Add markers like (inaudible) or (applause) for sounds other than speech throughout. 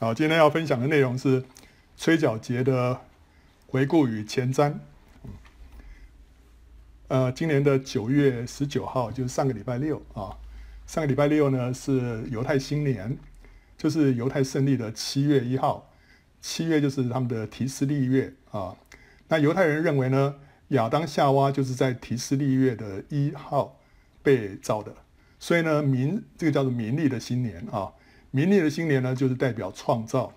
好，今天要分享的内容是吹角节的回顾与前瞻。呃，今年的九月十九号就是上个礼拜六啊，上个礼拜六呢是犹太新年，就是犹太胜利的七月一号，七月就是他们的提斯利月啊。那犹太人认为呢，亚当夏娃就是在提斯利月的一号被造的，所以呢，民这个叫做民历的新年啊。明历的新年呢，就是代表创造，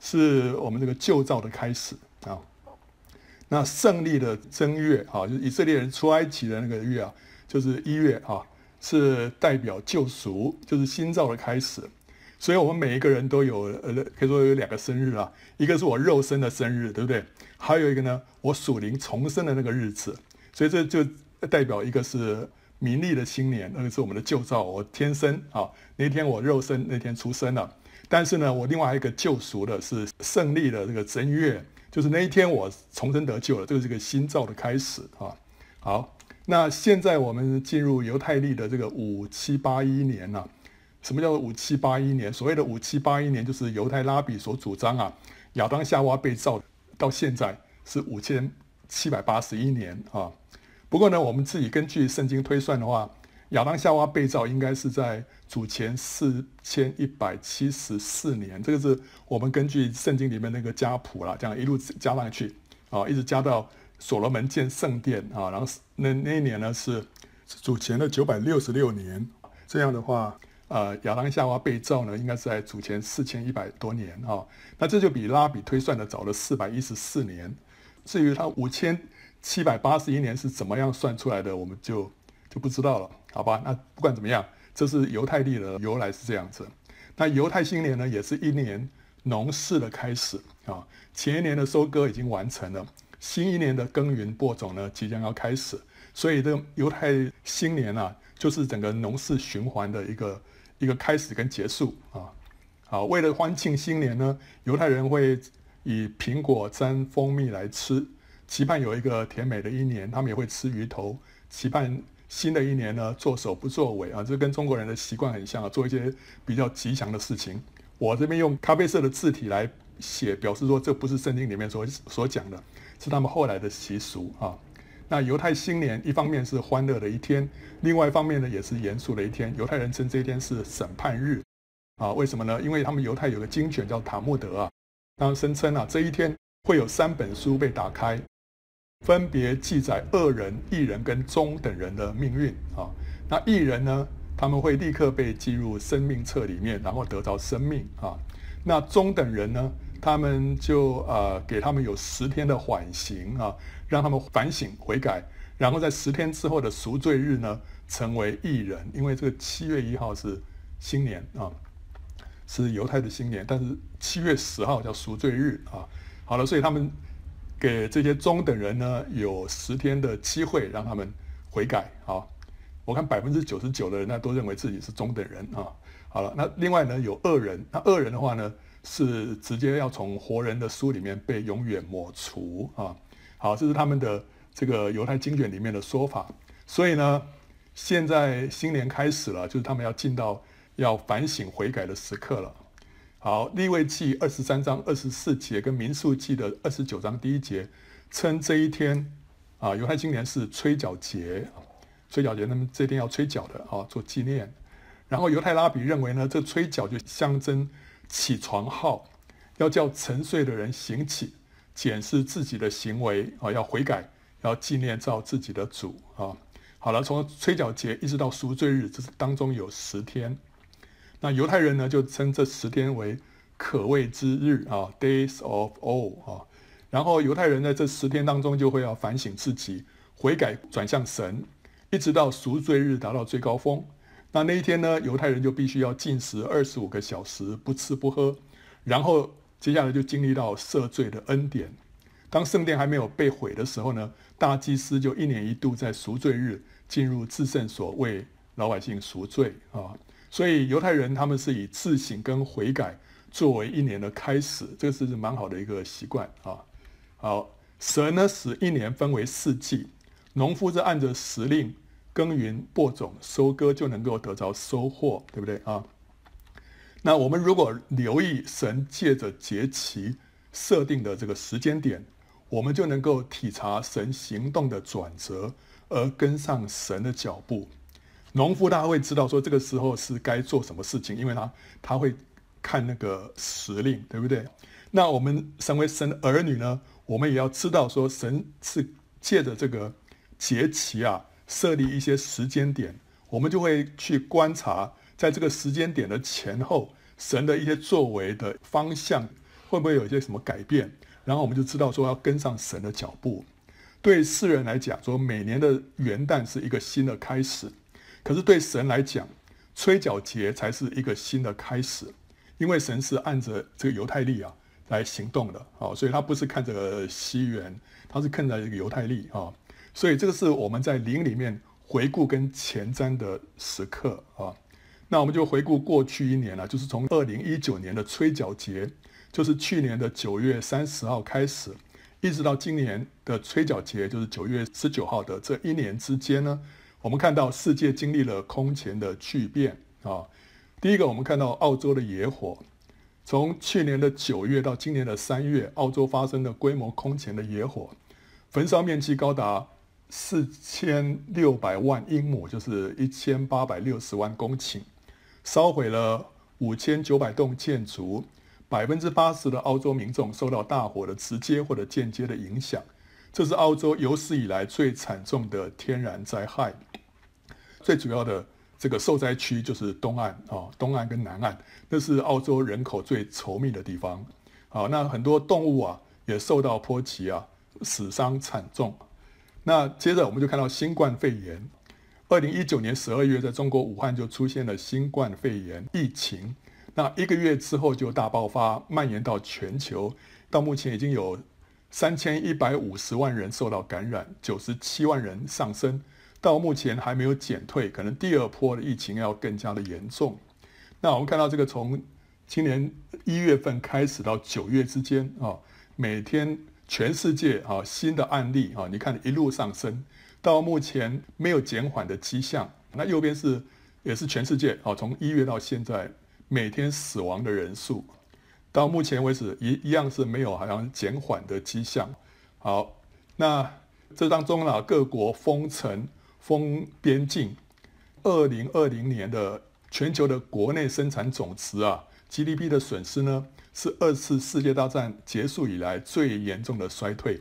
是我们这个旧造的开始啊。那胜利的正月啊，就是以色列人出埃及的那个月啊，就是一月啊，是代表救赎，就是新造的开始。所以我们每一个人都有呃，可以说有两个生日啊，一个是我肉身的生日，对不对？还有一个呢，我属灵重生的那个日子。所以这就代表一个是。名利的新年，那个是我们的旧造。我天生啊，那天我肉身那天出生了。但是呢，我另外还有一个救赎的，是胜利的这个正月，就是那一天我重生得救了。这个是个新造的开始啊。好，那现在我们进入犹太历的这个五七八一年了。什么叫做五七八一年？所谓的五七八一年，就是犹太拉比所主张啊，亚当夏娃被造到现在是五千七百八十一年啊。不过呢，我们自己根据圣经推算的话，亚当夏娃被造应该是在主前四千一百七十四年，这个是我们根据圣经里面那个家谱啦，这样一路加上去啊，一直加到所罗门建圣殿啊，然后那那一年呢是主前的九百六十六年，这样的话，呃，亚当夏娃被造呢应该是在主前四千一百多年啊，那这就比拉比推算的早了四百一十四年，至于他五千。七百八十一年是怎么样算出来的，我们就就不知道了，好吧？那不管怎么样，这是犹太历的由来是这样子。那犹太新年呢，也是一年农事的开始啊。前一年的收割已经完成了，新一年的耕耘播种呢即将要开始，所以这犹太新年啊，就是整个农事循环的一个一个开始跟结束啊。好，为了欢庆新年呢，犹太人会以苹果沾蜂蜜来吃。期盼有一个甜美的一年，他们也会吃鱼头。期盼新的一年呢，作首不作尾啊，这跟中国人的习惯很像啊，做一些比较吉祥的事情。我这边用咖啡色的字体来写，表示说这不是圣经里面所所讲的，是他们后来的习俗啊。那犹太新年一方面是欢乐的一天，另外一方面呢也是严肃的一天。犹太人称这一天是审判日啊，为什么呢？因为他们犹太有个经卷叫塔木德啊，他声称啊这一天会有三本书被打开。分别记载恶人、义人跟中等人的命运啊。那义人呢，他们会立刻被记入生命册里面，然后得到生命啊。那中等人呢，他们就呃给他们有十天的缓刑啊，让他们反省悔改，然后在十天之后的赎罪日呢，成为义人。因为这个七月一号是新年啊，是犹太的新年，但是七月十号叫赎罪日啊。好了，所以他们。给这些中等人呢，有十天的机会让他们悔改啊！我看百分之九十九的人呢都认为自己是中等人啊。好了，那另外呢有恶人，那恶人的话呢是直接要从活人的书里面被永远抹除啊。好，这是他们的这个犹太经卷里面的说法。所以呢，现在新年开始了，就是他们要进到要反省悔改的时刻了。好，利未记二十三章二十四节跟民数记的二十九章第一节，称这一天啊，犹太新年是吹角节，吹角节，那么这一天要吹角的啊，做纪念。然后犹太拉比认为呢，这吹角就象征起床号，要叫沉睡的人醒起，检视自己的行为啊，要悔改，要纪念造自己的主啊。好了，从吹角节一直到赎罪日，这是当中有十天。那犹太人呢，就称这十天为可畏之日啊，Days of Awe 啊。然后犹太人在这十天当中，就会要反省自己，悔改转向神，一直到赎罪日达到最高峰。那那一天呢，犹太人就必须要禁食二十五个小时，不吃不喝。然后接下来就经历到赦罪的恩典。当圣殿还没有被毁的时候呢，大祭司就一年一度在赎罪日进入至圣所为老百姓赎罪啊。所以犹太人他们是以自省跟悔改作为一年的开始，这个是蛮好的一个习惯啊。好，神呢使一年分为四季，农夫是按着时令耕耘、播种、收割，就能够得着收获，对不对啊？那我们如果留意神借着节期设定的这个时间点，我们就能够体察神行动的转折，而跟上神的脚步。农夫他会知道说这个时候是该做什么事情，因为他他会看那个时令，对不对？那我们身为神的儿女呢，我们也要知道说神是借着这个节期啊，设立一些时间点，我们就会去观察，在这个时间点的前后，神的一些作为的方向会不会有一些什么改变，然后我们就知道说要跟上神的脚步。对世人来讲，说每年的元旦是一个新的开始。可是对神来讲，吹角节才是一个新的开始，因为神是按着这个犹太历啊来行动的啊，所以他不是看这个西元，他是看着这个犹太历啊，所以这个是我们在灵里面回顾跟前瞻的时刻啊。那我们就回顾过去一年了，就是从二零一九年的吹角节，就是去年的九月三十号开始，一直到今年的吹角节，就是九月十九号的这一年之间呢。我们看到世界经历了空前的巨变啊！第一个，我们看到澳洲的野火，从去年的九月到今年的三月，澳洲发生的规模空前的野火，焚烧面积高达四千六百万英亩，就是一千八百六十万公顷，烧毁了五千九百栋建筑，百分之八十的澳洲民众受到大火的直接或者间接的影响。这是澳洲有史以来最惨重的天然灾害。最主要的这个受灾区就是东岸啊，东岸跟南岸，那是澳洲人口最稠密的地方。好，那很多动物啊也受到波及啊，死伤惨重。那接着我们就看到新冠肺炎。二零一九年十二月，在中国武汉就出现了新冠肺炎疫情。那一个月之后就大爆发，蔓延到全球。到目前已经有。三千一百五十万人受到感染，九十七万人丧生，到目前还没有减退，可能第二波的疫情要更加的严重。那我们看到这个从今年一月份开始到九月之间啊，每天全世界啊新的案例啊，你看一路上升，到目前没有减缓的迹象。那右边是也是全世界啊，从一月到现在每天死亡的人数。到目前为止，一一样是没有好像减缓的迹象。好，那这当中呢，各国封城、封边境。二零二零年的全球的国内生产总值啊，GDP 的损失呢，是二次世界大战结束以来最严重的衰退，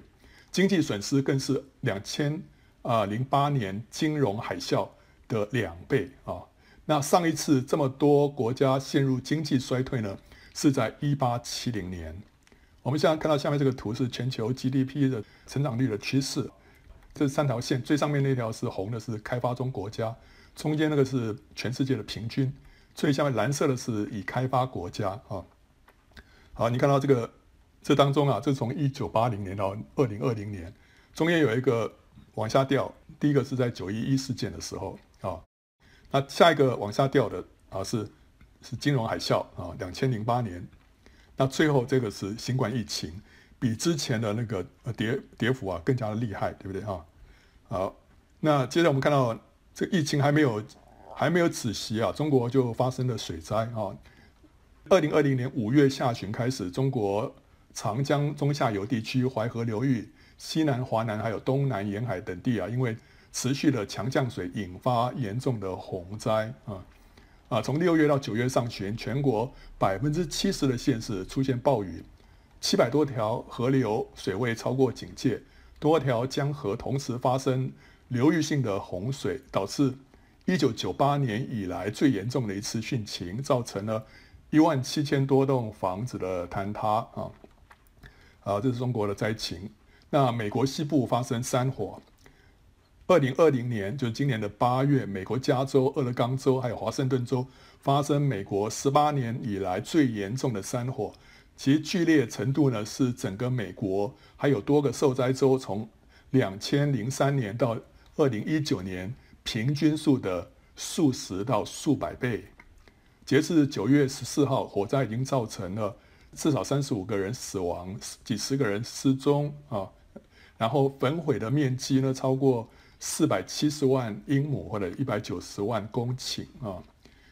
经济损失更是两千啊零八年金融海啸的两倍啊。那上一次这么多国家陷入经济衰退呢？是在一八七零年，我们现在看到下面这个图是全球 GDP 的成长率的趋势，这三条线，最上面那条是红的，是开发中国家，中间那个是全世界的平均，最下面蓝色的是已开发国家啊。好，你看到这个这当中啊，这从一九八零年到二零二零年，中间有一个往下掉，第一个是在九一一事件的时候啊，那下一个往下掉的啊是。是金融海啸啊，两千零八年，那最后这个是新冠疫情，比之前的那个呃跌跌幅啊更加的厉害，对不对啊？好，那接着我们看到这个疫情还没有还没有止息啊，中国就发生了水灾啊。二零二零年五月下旬开始，中国长江中下游地区、淮河流域、西南、华南还有东南沿海等地啊，因为持续的强降水引发严重的洪灾啊。啊，从六月到九月上旬，全国百分之七十的县市出现暴雨，七百多条河流水位超过警戒，多条江河同时发生流域性的洪水，导致一九九八年以来最严重的一次汛情，造成了一万七千多栋房子的坍塌啊！啊，这是中国的灾情。那美国西部发生山火。二零二零年，就是今年的八月，美国加州、俄勒冈州还有华盛顿州发生美国十八年以来最严重的山火，其剧烈程度呢是整个美国还有多个受灾州从两千零三年到二零一九年平均数的数十到数百倍。截至九月十四号，火灾已经造成了至少三十五个人死亡，几十个人失踪啊，然后焚毁的面积呢超过。四百七十万英亩或者一百九十万公顷啊，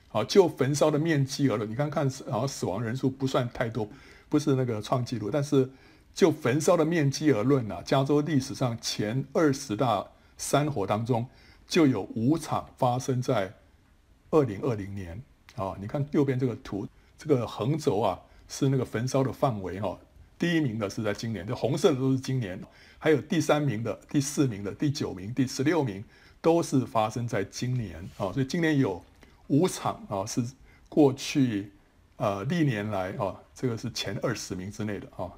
好，就焚烧的面积而论，你看看，然后死亡人数不算太多，不是那个创纪录，但是就焚烧的面积而论啊，加州历史上前二十大山火当中，就有五场发生在二零二零年啊。你看右边这个图，这个横轴啊是那个焚烧的范围哈，第一名的是在今年，这红色的都是今年，还有第三名的、第四名的、第九名、第十六名都是发生在今年啊，所以今年有。五场啊，是过去呃历年来啊，这个是前二十名之内的啊。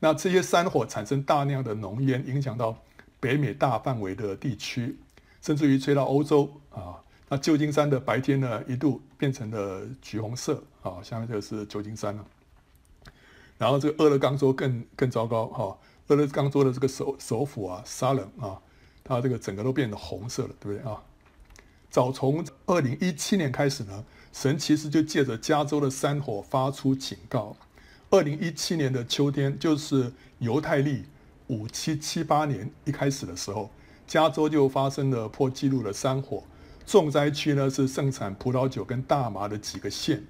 那这些山火产生大量的浓烟，影响到北美大范围的地区，甚至于吹到欧洲啊。那旧金山的白天呢，一度变成了橘红色啊，下面这个是旧金山了。然后这个俄勒冈州更更糟糕哈，俄勒冈州的这个首首府啊，沙冷啊，它这个整个都变得红色了，对不对啊？早从二零一七年开始呢，神其实就借着加州的山火发出警告。二零一七年的秋天，就是犹太历五七七八年一开始的时候，加州就发生了破纪录的山火。重灾区呢是盛产葡萄酒跟大麻的几个县。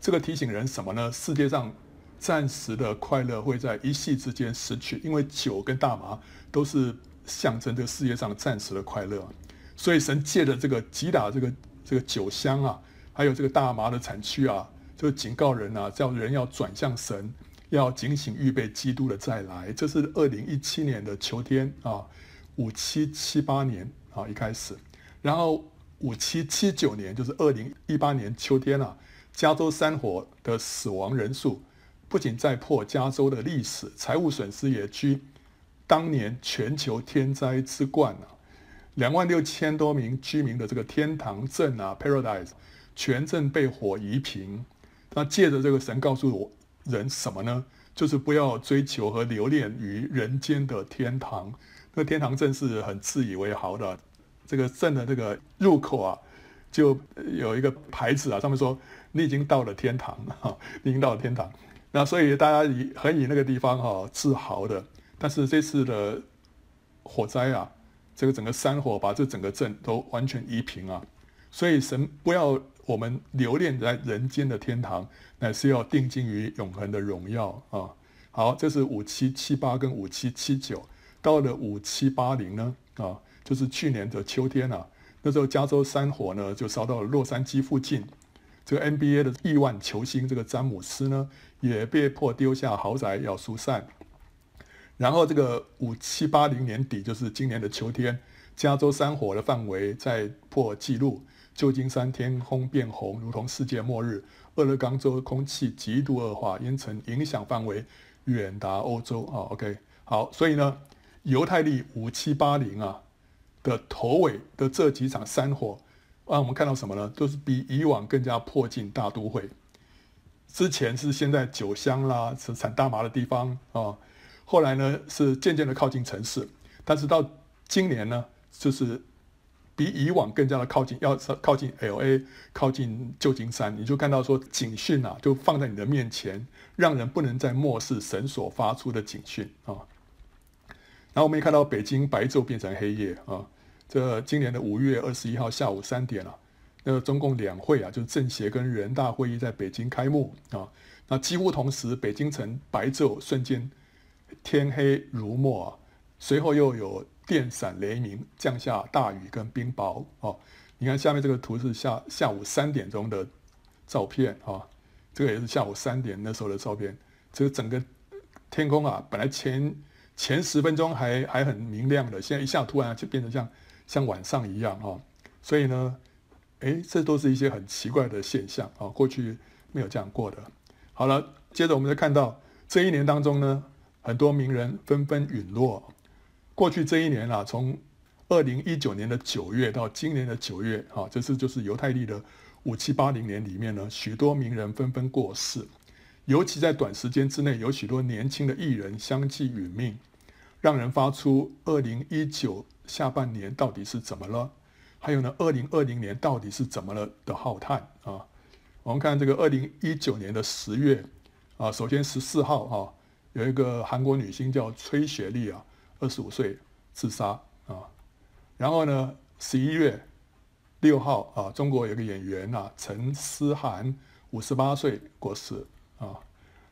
这个提醒人什么呢？世界上暂时的快乐会在一夕之间失去，因为酒跟大麻都是象征这个世界上暂时的快乐。所以神借着这个击打这个这个酒香啊，还有这个大麻的产区啊，就警告人啊，叫人要转向神，要警醒预备基督的再来。这是二零一七年的秋天啊，五七七八年啊一开始，然后五七七九年就是二零一八年秋天啊，加州山火的死亡人数不仅再破加州的历史，财务损失也居当年全球天灾之冠啊。两万六千多名居民的这个天堂镇啊，Paradise，全镇被火夷平。那借着这个神告诉我人什么呢？就是不要追求和留恋于人间的天堂。那天堂镇是很自以为豪的，这个镇的这个入口啊，就有一个牌子啊，上面说你已经到了天堂哈，(laughs) 你已经到了天堂。那所以大家以很以那个地方哈自豪的。但是这次的火灾啊。这个整个山火把这整个镇都完全夷平啊！所以神不要我们留恋在人间的天堂，乃是要定睛于永恒的荣耀啊！好，这是五七七八跟五七七九，到了五七八零呢啊，就是去年的秋天啊，那时候加州山火呢就烧到了洛杉矶附近，这个 NBA 的亿万球星这个詹姆斯呢也被迫丢下豪宅要疏散。然后这个五七八零年底，就是今年的秋天，加州山火的范围再破纪录，旧金山天空变红，如同世界末日。俄勒冈州空气极度恶化，烟尘影响范围远达欧洲。啊，OK，好，所以呢，犹太历五七八零啊的头尾的这几场山火，让我们看到什么呢？都是比以往更加迫近大都会。之前是现在酒香啦，是产大麻的地方啊。后来呢，是渐渐的靠近城市，但是到今年呢，就是比以往更加的靠近，要靠近 LA，靠近旧金山，你就看到说警讯啊，就放在你的面前，让人不能再漠视神所发出的警讯啊。然后我们也看到北京白昼变成黑夜啊，这今年的五月二十一号下午三点了，那个中共两会啊，就是政协跟人大会议在北京开幕啊，那几乎同时，北京城白昼瞬间。天黑如墨，随后又有电闪雷鸣，降下大雨跟冰雹哦。你看下面这个图是下下午三点钟的照片啊、这个也是下午三点那时候的照片。这个整个天空啊，本来前前十分钟还还很明亮的，现在一下突然就变成像像晚上一样啊、所以呢，哎，这都是一些很奇怪的现象啊、过去没有这样过的。好了，接着我们再看到这一年当中呢。很多名人纷纷陨落。过去这一年啊，从二零一九年的九月到今年的九月，啊，这次就是犹太历的五七八零年里面呢，许多名人纷纷过世。尤其在短时间之内，有许多年轻的艺人相继殒命，让人发出二零一九下半年到底是怎么了？还有呢，二零二零年到底是怎么了的浩叹啊？我们看这个二零一九年的十月啊，首先十四号啊。有一个韩国女星叫崔雪莉啊，二十五岁自杀啊。然后呢，十一月六号啊，中国有个演员啊，陈思涵，五十八岁过世啊。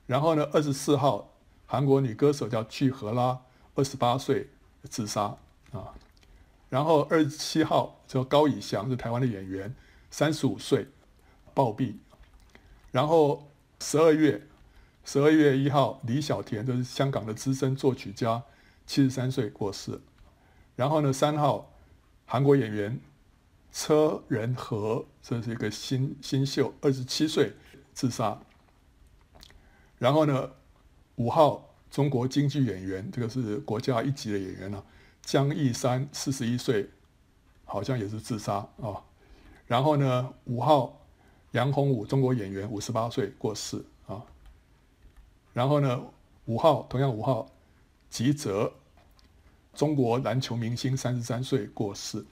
然后呢，二十四号，韩国女歌手叫具荷拉，二十八岁自杀啊。然后二十七号叫高以翔，是台湾的演员，三十五岁暴毙。然后十二月，十二月一号，李小田，就是香港的资深作曲家，七十三岁过世。然后呢，三号，韩国演员车仁和，这是一个新新秀，二十七岁自杀。然后呢，五号中国京剧演员，这个是国家一级的演员了，江一山，四十一岁，好像也是自杀啊、然后呢，五号杨洪武，中国演员，五十八岁过世啊、然后呢，五号同样五号，吉泽，中国篮球明星，三十三岁过世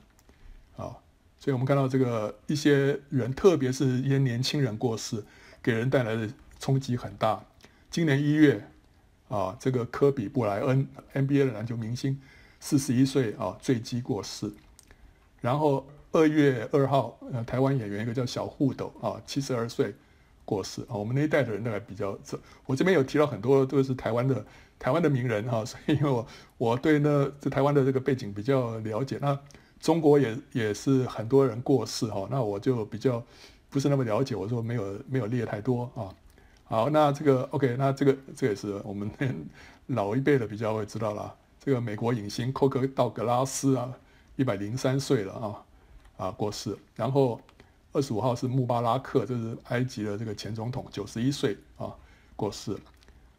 啊、所以我们看到这个一些人，特别是一些年轻人过世，给人带来的冲击很大。今年一月，啊，这个科比布莱恩 NBA 的篮球明星，四十一岁啊，坠机过世。然后二月二号，呃，台湾演员一个叫小沪斗啊，七十二岁过世啊。我们那一代的人大概比较，我这边有提到很多都是台湾的台湾的名人 (laughs) 哈，所以因为我我对那这台湾的这个背景比较了解。那中国也也是很多人过世哈，那我就比较不是那么了解，我说没有没有列太多啊。好，那这个 OK，那这个这也是我们 (laughs) 老一辈的比较会知道了。这个美国影星寇克道格拉斯啊，一百零三岁了啊，啊过世。然后二十五号是穆巴拉克，这是埃及的这个前总统，九十一岁啊过世。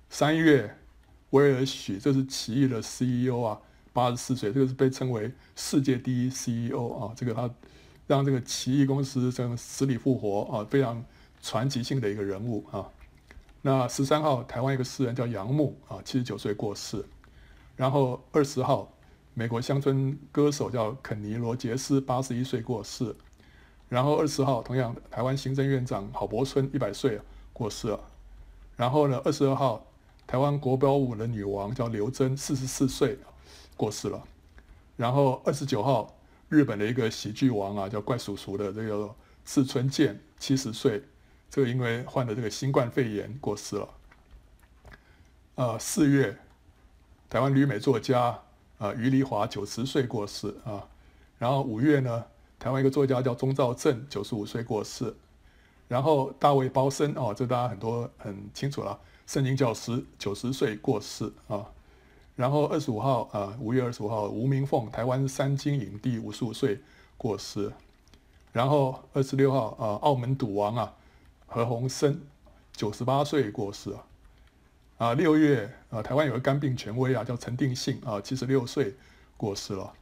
三月威尔许，这是奇异的 CEO 啊，八十四岁，这个是被称为世界第一 CEO 啊，这个他让这个奇异公司这样死里复活啊，非常传奇性的一个人物啊。那十三号，台湾一个诗人叫杨牧啊，七十九岁过世。然后二十号，美国乡村歌手叫肯尼罗杰斯，八十一岁过世。然后二十号，同样台湾行政院长郝柏村一百岁过世了。然后呢，二十二号，台湾国标舞的女王叫刘真，四十四岁过世了。然后二十九号，日本的一个喜剧王啊，叫怪叔叔的这个志村健，七十岁。这个因为患了这个新冠肺炎过世了。呃，四月，台湾旅美作家啊、呃、余黎华九十岁过世啊。然后五月呢，台湾一个作家叫钟兆政九十五岁过世。然后大卫包森哦，这大家很多很清楚了，圣经教师九十岁过世啊。然后二十五号啊，五月二十五号，吴明凤台湾三金影帝五十五岁过世。然后二十六号啊，澳门赌王啊。何鸿燊，九十八岁过世啊！啊，六月啊，台湾有个肝病权威啊，叫陈定信啊，七十六岁过世了。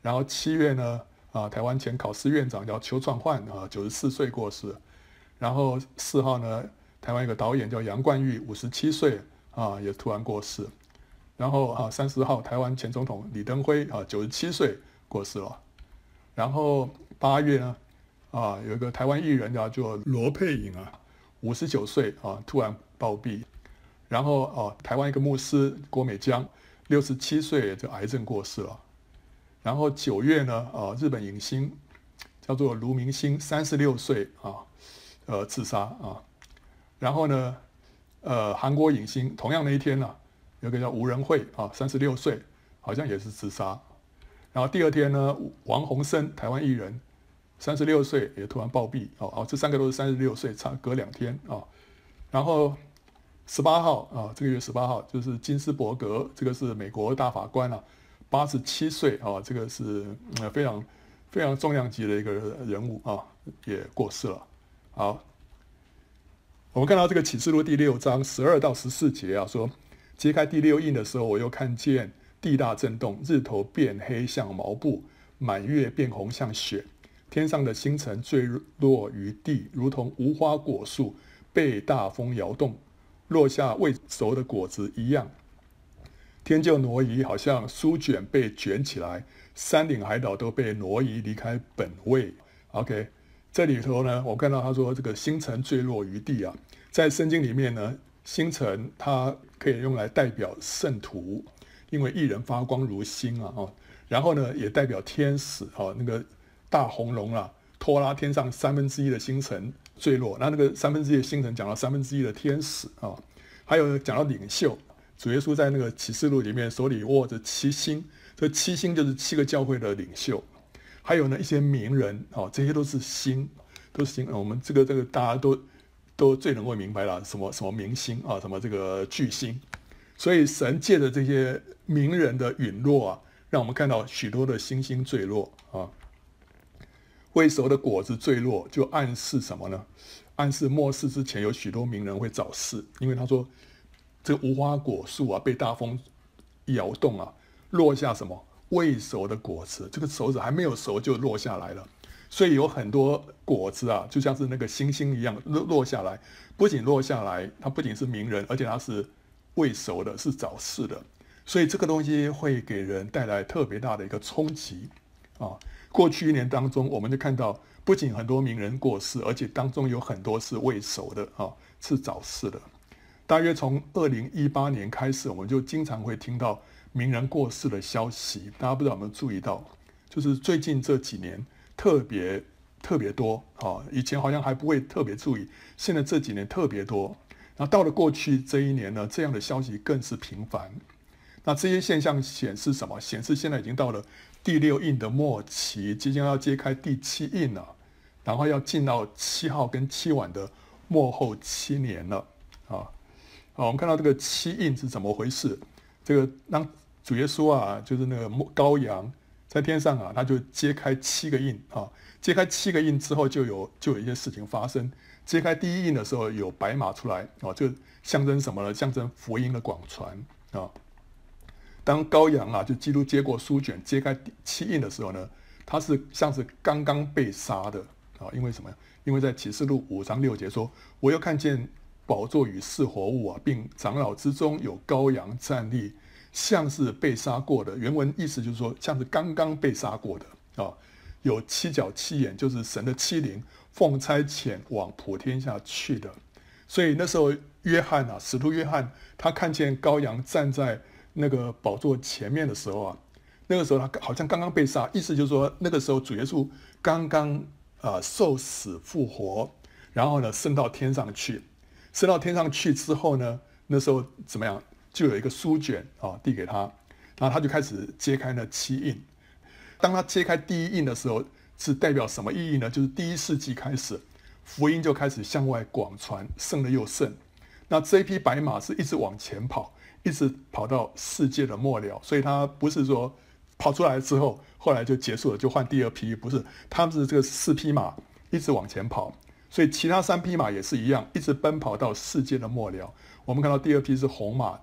然后七月呢，啊，台湾前考试院长叫邱创焕啊，九十四岁过世。然后四号呢，台湾一个导演叫杨冠玉，五十七岁啊，也突然过世。然后啊，三十号，台湾前总统李登辉啊，九十七岁过世了。然后八月呢？啊，有一个台湾艺人叫做罗佩颖啊，五十九岁啊，突然暴毙。然后啊，台湾一个牧师郭美江，六十七岁就癌症过世了。然后九月呢，啊，日本影星叫做卢明星，三十六岁啊，呃，自杀啊。然后呢，呃，韩国影星同样的一天呢，有个叫吴仁惠啊，三十六岁，好像也是自杀。然后第二天呢，王洪生，台湾艺人。三十六岁也突然暴毙哦哦，这三个都是三十六岁，差隔两天啊、然后十八号啊，这个月十八号就是金斯伯格，这个是美国大法官啊，八十七岁啊，这个是呃非常非常重量级的一个人物啊，也过世了。好，我们看到这个启示录第六章十二到十四节啊，说揭开第六印的时候，我又看见地大震动，日头变黑像毛布，满月变红像雪。天上的星辰坠落于地，如同无花果树被大风摇动，落下未熟的果子一样。天就挪移，好像书卷被卷起来，山顶海岛都被挪移离开本位。OK，这里头呢，我看到他说这个星辰坠落于地啊，在圣经里面呢，星辰它可以用来代表圣徒，因为一人发光如星啊，哦，然后呢，也代表天使啊，那个。大红龙啊，拖拉天上三分之一的星辰坠落，那那个三分之一的星辰讲到三分之一的天使啊，还有讲到领袖，主耶稣在那个启示录里面手里握着七星，这七星就是七个教会的领袖，还有呢一些名人啊，这些都是星，都是星。我们这个这个大家都都最能够明白了，什么什么明星啊，什么这个巨星，所以神借着这些名人的陨落啊，让我们看到许多的星星坠落啊。未熟的果子坠落，就暗示什么呢？暗示末世之前有许多名人会早逝，因为他说，这个无花果树啊被大风摇动啊，落下什么未熟的果子，这个熟子还没有熟就落下来了，所以有很多果子啊，就像是那个星星一样落落下来，不仅落下来，它不仅是名人，而且它是未熟的，是早逝的，所以这个东西会给人带来特别大的一个冲击啊。过去一年当中，我们就看到，不仅很多名人过世，而且当中有很多是未熟的啊，是早逝的。大约从二零一八年开始，我们就经常会听到名人过世的消息。大家不知道有没有注意到？就是最近这几年特别特别多啊，以前好像还不会特别注意，现在这几年特别多。然后到了过去这一年呢，这样的消息更是频繁。那这些现象显示什么？显示现在已经到了。第六印的末期即将要揭开第七印了，然后要进到七号跟七晚的末后七年了啊！好，我们看到这个七印是怎么回事？这个当主耶稣啊，就是那个羔羊在天上啊，他就揭开七个印啊，揭开七个印之后，就有就有一些事情发生。揭开第一印的时候，有白马出来啊，就象征什么呢？象征福音的广传啊。当羔羊啊，就基督接过书卷，揭开七印的时候呢，他是像是刚刚被杀的啊，因为什么？因为在启示录五章六节说：“我又看见宝座与四活物啊，并长老之中有羔羊站立，像是被杀过的。”原文意思就是说，像是刚刚被杀过的啊。有七角七眼，就是神的七灵，奉差遣往普天下去的。所以那时候约翰啊，使徒约翰，他看见羔羊站在。那个宝座前面的时候啊，那个时候他好像刚刚被杀，意思就是说那个时候主耶稣刚刚啊、受死复活，然后呢升到天上去，升到天上去之后呢，那时候怎么样？就有一个书卷啊递给他，然后他就开始揭开那七印。当他揭开第一印的时候，是代表什么意义呢？就是第一世纪开始，福音就开始向外广传，胜了又胜。那这一匹白马是一直往前跑。一直跑到世界的末了，所以他不是说跑出来之后，后来就结束了，就换第二匹，不是，他们是这个四匹马一直往前跑，所以其他三匹马也是一样，一直奔跑到世界的末了。我们看到第二匹是红马，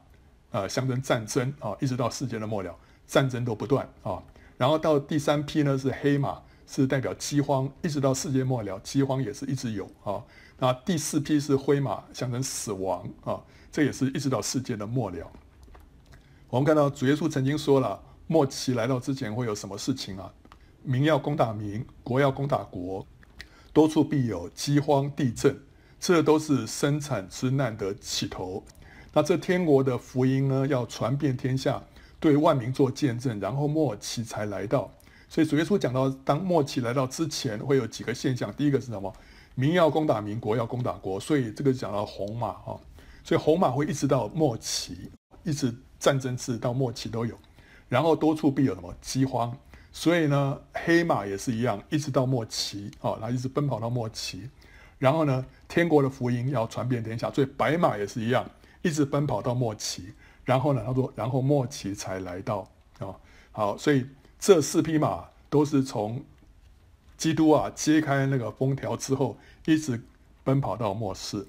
呃，象征战争啊，一直到世界的末了，战争都不断啊。然后到第三批呢是黑马，是代表饥荒，一直到世界末了，饥荒也是一直有啊。那第四批是灰马，象征死亡啊。这也是一直到世界的末了。我们看到主耶稣曾经说了，末期来到之前会有什么事情啊？民要攻打民，国要攻打国，多处必有饥荒、地震，这都是生产之难的起头。那这天国的福音呢，要传遍天下，对万民做见证，然后末期才来到。所以主耶稣讲到，当末期来到之前，会有几个现象。第一个是什么？民要攻打民，国要攻打国。所以这个讲到红马啊。所以红马会一直到末期，一直战争至到末期都有，然后多处必有什么饥荒，所以呢黑马也是一样，一直到末期啊，它一直奔跑到末期，然后呢天国的福音要传遍天下，所以白马也是一样，一直奔跑到末期，然后呢他说，然后末期才来到啊，好，所以这四匹马都是从基督啊揭开那个封条之后，一直奔跑到末世。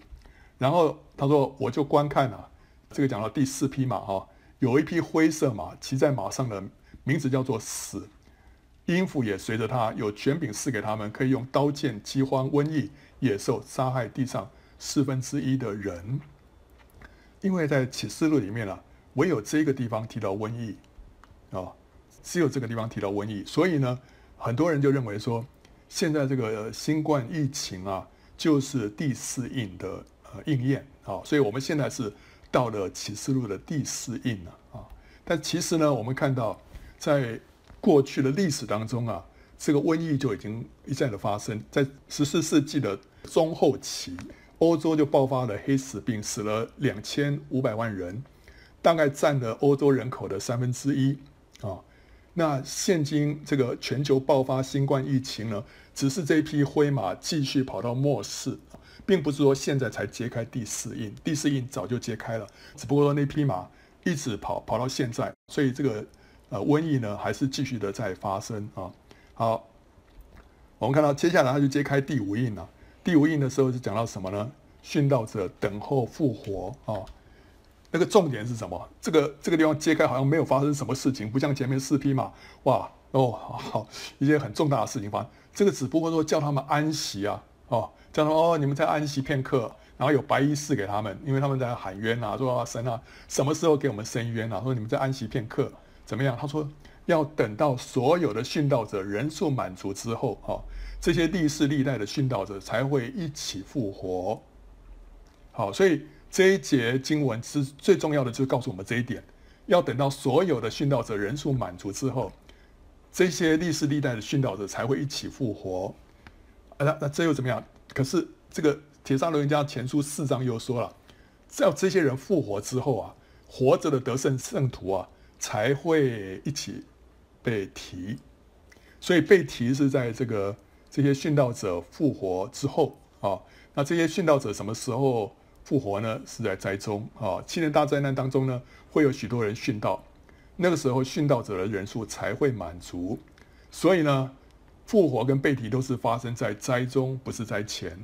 然后他说：“我就观看啊，这个讲到第四匹马哈，有一匹灰色马，骑在马上的名字叫做死，阴府也随着他，有权柄赐给他们，可以用刀剑、饥荒、瘟疫、野兽杀害地上四分之一的人。因为在启示录里面啊，唯有这个地方提到瘟疫啊，只有这个地方提到瘟疫，所以呢，很多人就认为说，现在这个新冠疫情啊，就是第四印的。”呃，应验啊，所以我们现在是到了启示录的第四印了啊。但其实呢，我们看到在过去的历史当中啊，这个瘟疫就已经一再的发生。在十四世纪的中后期，欧洲就爆发了黑死病，死了两千五百万人，大概占了欧洲人口的三分之一啊。那现今这个全球爆发新冠疫情呢，只是这一匹灰马继续跑到末世，并不是说现在才揭开第四印，第四印早就揭开了，只不过说那匹马一直跑跑到现在，所以这个呃瘟疫呢还是继续的在发生啊。好，我们看到接下来它就揭开第五印了。第五印的时候是讲到什么呢？殉道者等候复活啊。那个重点是什么？这个这个地方揭开好像没有发生什么事情，不像前面四匹马，哇哦，好一些很重大的事情发生。这个只不过说叫他们安息啊，哦，叫他们哦，你们再安息片刻，然后有白衣赐给他们，因为他们在喊冤啊，说神啊，什么时候给我们伸冤啊？说你们再安息片刻，怎么样？他说要等到所有的殉道者人数满足之后，哈，这些历世历代的殉道者才会一起复活。好，所以。这一节经文是最重要的，就是告诉我们这一点：要等到所有的殉道者人数满足之后，这些历世历代的殉道者才会一起复活。那那这又怎么样？可是这个《帖撒罗尼迦前书》四章又说了，只要这些人复活之后啊，活着的得胜圣徒啊，才会一起被提。所以被提是在这个这些殉道者复活之后啊。那这些殉道者什么时候复活呢，是在灾中啊，七年大灾难当中呢，会有许多人殉道，那个时候殉道者的人数才会满足。所以呢，复活跟被提都是发生在灾中，不是灾前。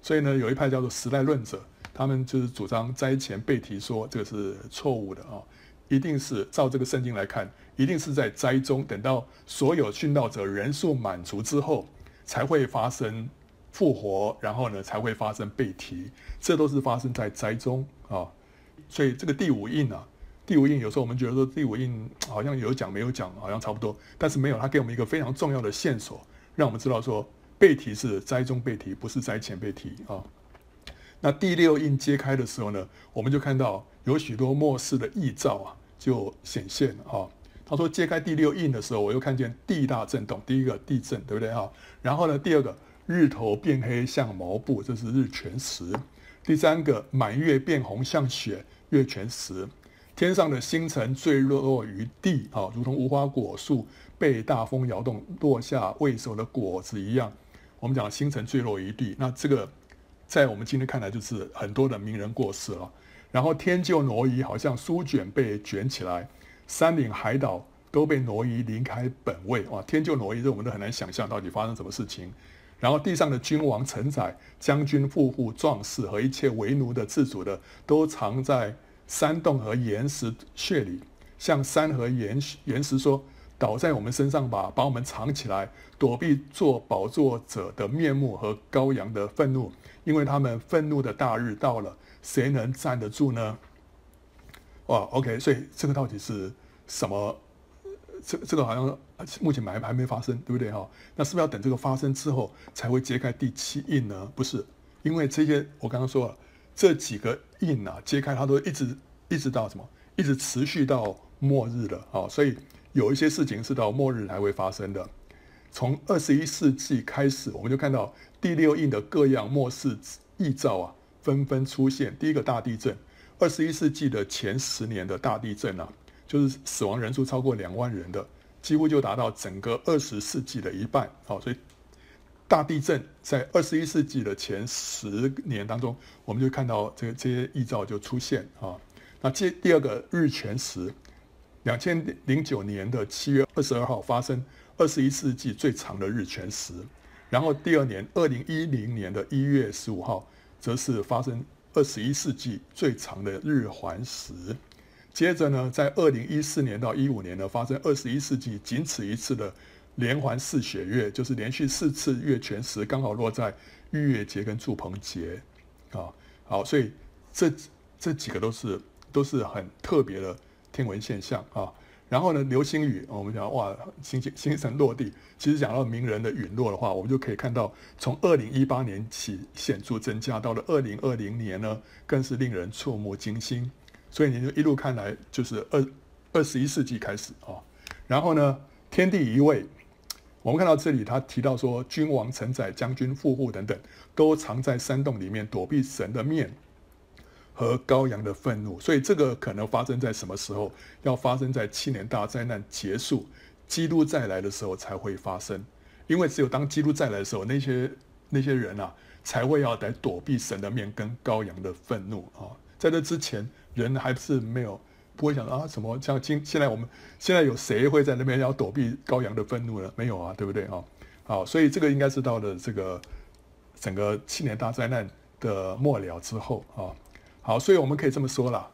所以呢，有一派叫做时代论者，他们就是主张灾前被提说这个是错误的啊，一定是照这个圣经来看，一定是在灾中，等到所有殉道者人数满足之后，才会发生。复活，然后呢，才会发生被提，这都是发生在灾中啊。所以这个第五印啊，第五印有时候我们觉得说第五印好像有讲没有讲，好像差不多，但是没有，它给我们一个非常重要的线索，让我们知道说被提是灾中被提，不是灾前被提啊。那第六印揭开的时候呢，我们就看到有许多末世的异兆啊，就显现了啊。他说揭开第六印的时候，我又看见地大震动，第一个地震，对不对啊？然后呢，第二个。日头变黑像毛布，这是日全食。第三个，满月变红像血，月全食。天上的星辰坠落于地，啊，如同无花果树被大风摇动落下未熟的果子一样。我们讲星辰坠落于地，那这个在我们今天看来就是很多的名人过世了。然后天就挪移，好像书卷被卷起来，山岭海岛都被挪移离开本位。哇，天就挪移，这我们都很难想象到底发生什么事情。然后地上的君王、臣宰、将军、富户、壮士和一切为奴的、自主的，都藏在山洞和岩石穴里，向山和岩岩石说：“倒在我们身上吧，把我们藏起来，躲避坐宝座者的面目和羔羊的愤怒，因为他们愤怒的大日到了，谁能站得住呢？”哇，OK，所以这个到底是什么？这这个好像目前还还没发生，对不对哈？那是不是要等这个发生之后才会揭开第七印呢？不是，因为这些我刚刚说了，这几个印啊揭开，它都一直一直到什么？一直持续到末日了啊！所以有一些事情是到末日才会发生的。从二十一世纪开始，我们就看到第六印的各样末世异兆啊纷纷出现。第一个大地震，二十一世纪的前十年的大地震啊。就是死亡人数超过两万人的，几乎就达到整个二十世纪的一半。好，所以大地震在二十一世纪的前十年当中，我们就看到这个这些异兆就出现啊。那接第二个日全食，两千零九年的七月二十二号发生二十一世纪最长的日全食，然后第二年二零一零年的一月十五号，则是发生二十一世纪最长的日环食。接着呢，在二零一四年到一五年呢，发生二十一世纪仅此一次的连环四血月，就是连续四次月全食，刚好落在逾越节跟祝棚节，啊，好，所以这这几个都是都是很特别的天文现象啊。然后呢，流星雨，我们讲哇，星星星辰落地，其实讲到名人的陨落的话，我们就可以看到，从二零一八年起显著增加，到了二零二零年呢，更是令人触目惊心。所以你就一路看来，就是二二十一世纪开始啊，然后呢，天地一位，我们看到这里，他提到说，君王臣宰、将军富户等等，都藏在山洞里面躲避神的面。和羔羊的愤怒。所以这个可能发生在什么时候？要发生在七年大灾难结束、基督再来的时候才会发生。因为只有当基督再来的时候，那些那些人啊，才会要来躲避神的面跟羔羊的愤怒啊。在这之前，人还是没有。不会想到啊，什么像今现在我们现在有谁会在那边要躲避羔羊的愤怒呢？没有啊，对不对啊？好，所以这个应该是到了这个整个七年大灾难的末了之后啊。好，所以我们可以这么说了，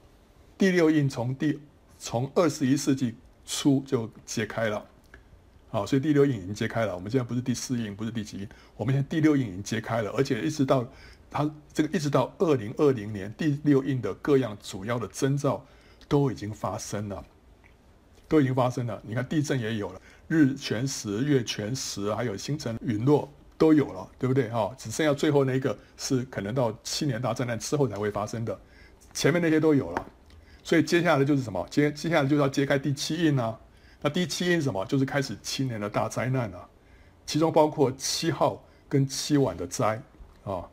第六印从第从二十一世纪初就揭开了。好，所以第六印已经揭开了。我们现在不是第四印，不是第几印，我们现在第六印已经揭开了，而且一直到它这个一直到二零二零年第六印的各样主要的征兆。都已经发生了，都已经发生了。你看地震也有了，日全食、月全食，还有星辰陨落都有了，对不对？哈，只剩下最后那一个是可能到七年大灾难之后才会发生的，前面那些都有了。所以接下来就是什么？接接下来就是要揭开第七印啊。那第七印什么？就是开始七年的大灾难了，其中包括七号跟七晚的灾啊。